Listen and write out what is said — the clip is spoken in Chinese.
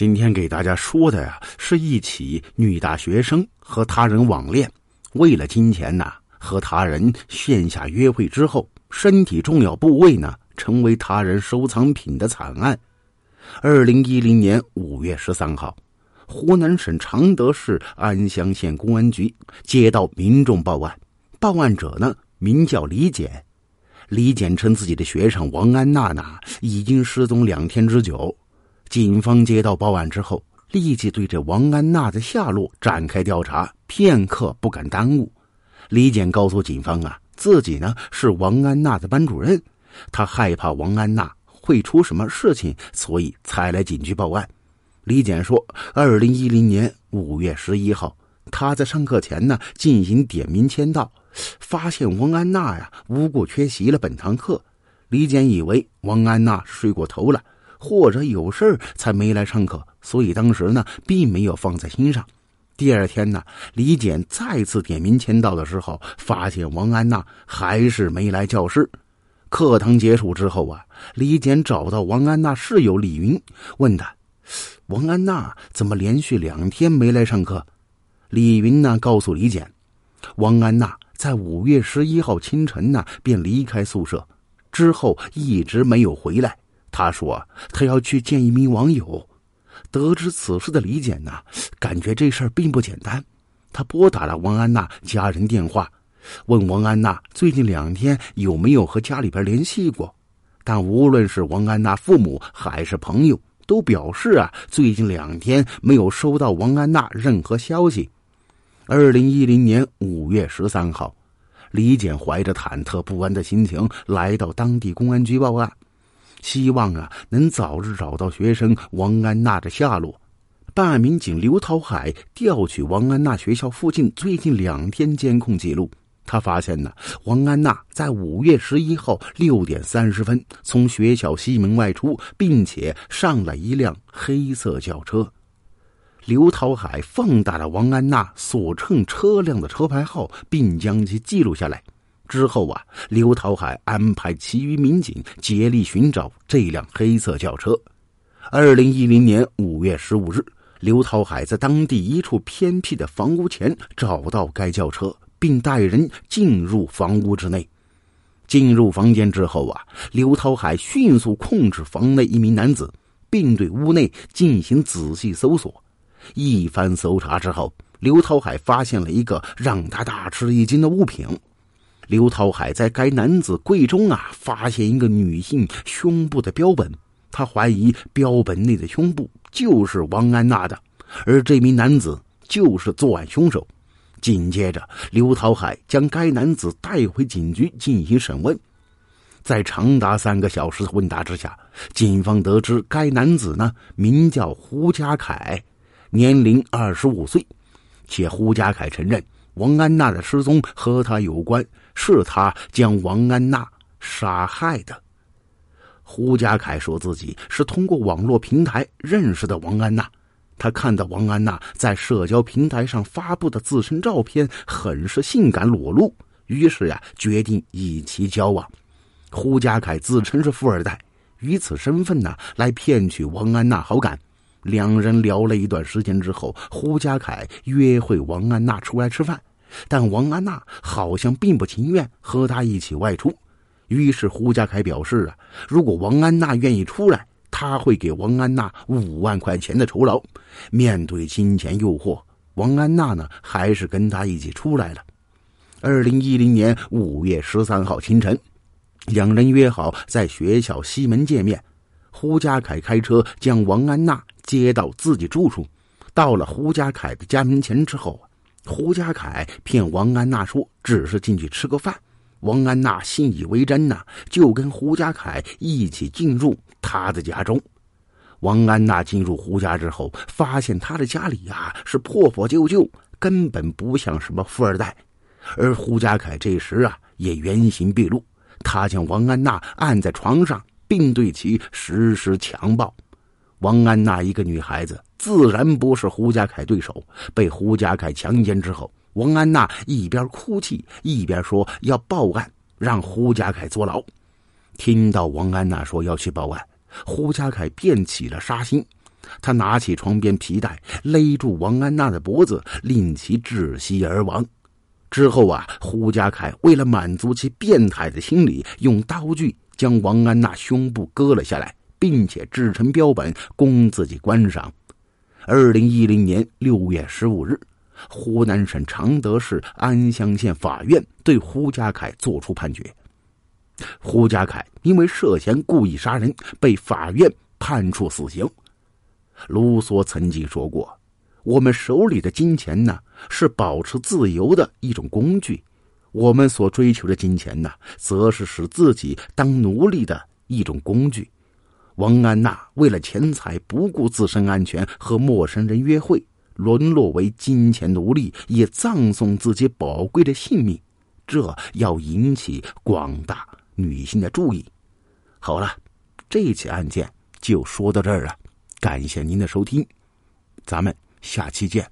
今天给大家说的呀，是一起女大学生和他人网恋，为了金钱呐，和他人线下约会之后，身体重要部位呢成为他人收藏品的惨案。二零一零年五月十三号，湖南省常德市安乡县公安局接到民众报案，报案者呢名叫李简，李简称自己的学生王安娜娜已经失踪两天之久。警方接到报案之后，立即对这王安娜的下落展开调查，片刻不敢耽误。李简告诉警方啊，自己呢是王安娜的班主任，他害怕王安娜会出什么事情，所以才来警局报案。李简说，二零一零年五月十一号，他在上课前呢进行点名签到，发现王安娜呀无故缺席了本堂课。李简以为王安娜睡过头了。或者有事儿才没来上课，所以当时呢并没有放在心上。第二天呢，李简再次点名签到的时候，发现王安娜还是没来教室。课堂结束之后啊，李简找到王安娜室友李云，问他：“王安娜怎么连续两天没来上课？”李云呢告诉李简，王安娜在五月十一号清晨呢便离开宿舍，之后一直没有回来。他说：“他要去见一名网友。”得知此事的李简呢，感觉这事儿并不简单。他拨打了王安娜家人电话，问王安娜最近两天有没有和家里边联系过。但无论是王安娜父母还是朋友，都表示啊，最近两天没有收到王安娜任何消息。二零一零年五月十三号，李简怀着忐忑不安的心情来到当地公安局报案。希望啊，能早日找到学生王安娜的下落。办案民警刘涛海调取王安娜学校附近最近两天监控记录，他发现呢，王安娜在五月十一号六点三十分从学校西门外出，并且上了一辆黑色轿车。刘涛海放大了王安娜所乘车辆的车牌号，并将其记录下来。之后啊，刘涛海安排其余民警竭力寻找这辆黑色轿车。二零一零年五月十五日，刘涛海在当地一处偏僻的房屋前找到该轿车，并带人进入房屋之内。进入房间之后啊，刘涛海迅速控制房内一名男子，并对屋内进行仔细搜索。一番搜查之后，刘涛海发现了一个让他大吃一惊的物品。刘涛海在该男子柜中啊，发现一个女性胸部的标本，他怀疑标本内的胸部就是王安娜的，而这名男子就是作案凶手。紧接着，刘涛海将该男子带回警局进行审问，在长达三个小时的问答之下，警方得知该男子呢名叫胡家凯，年龄二十五岁，且胡家凯承认。王安娜的失踪和他有关，是他将王安娜杀害的。胡家凯说自己是通过网络平台认识的王安娜，他看到王安娜在社交平台上发布的自身照片很是性感裸露，于是呀决定与其交往。胡家凯自称是富二代，以此身份呢来骗取王安娜好感。两人聊了一段时间之后，胡家凯约会王安娜出来吃饭，但王安娜好像并不情愿和他一起外出。于是胡家凯表示啊，如果王安娜愿意出来，他会给王安娜五万块钱的酬劳。面对金钱诱惑，王安娜呢还是跟他一起出来了。二零一零年五月十三号清晨，两人约好在学校西门见面。胡家凯开车将王安娜。接到自己住处，到了胡家凯的家门前之后，胡家凯骗王安娜说只是进去吃个饭，王安娜信以为真呐，就跟胡家凯一起进入他的家中。王安娜进入胡家之后，发现他的家里呀是破破旧旧，根本不像什么富二代。而胡家凯这时啊也原形毕露，他将王安娜按在床上，并对其实施强暴。王安娜一个女孩子，自然不是胡家凯对手。被胡家凯强奸之后，王安娜一边哭泣，一边说要报案，让胡家凯坐牢。听到王安娜说要去报案，胡家凯便起了杀心。他拿起床边皮带勒住王安娜的脖子，令其窒息而亡。之后啊，胡家凯为了满足其变态的心理，用刀具将王安娜胸部割了下来，并且制成标本供自己观赏。二零一零年六月十五日，湖南省常德市安乡县法院对胡家凯作出判决。胡家凯因为涉嫌故意杀人，被法院判处死刑。卢梭曾经说过：“我们手里的金钱呢，是保持自由的一种工具；我们所追求的金钱呢，则是使自己当奴隶的一种工具。”王安娜为了钱财，不顾自身安全和陌生人约会，沦落为金钱奴隶，也葬送自己宝贵的性命，这要引起广大女性的注意。好了，这起案件就说到这儿了。感谢您的收听，咱们下期见。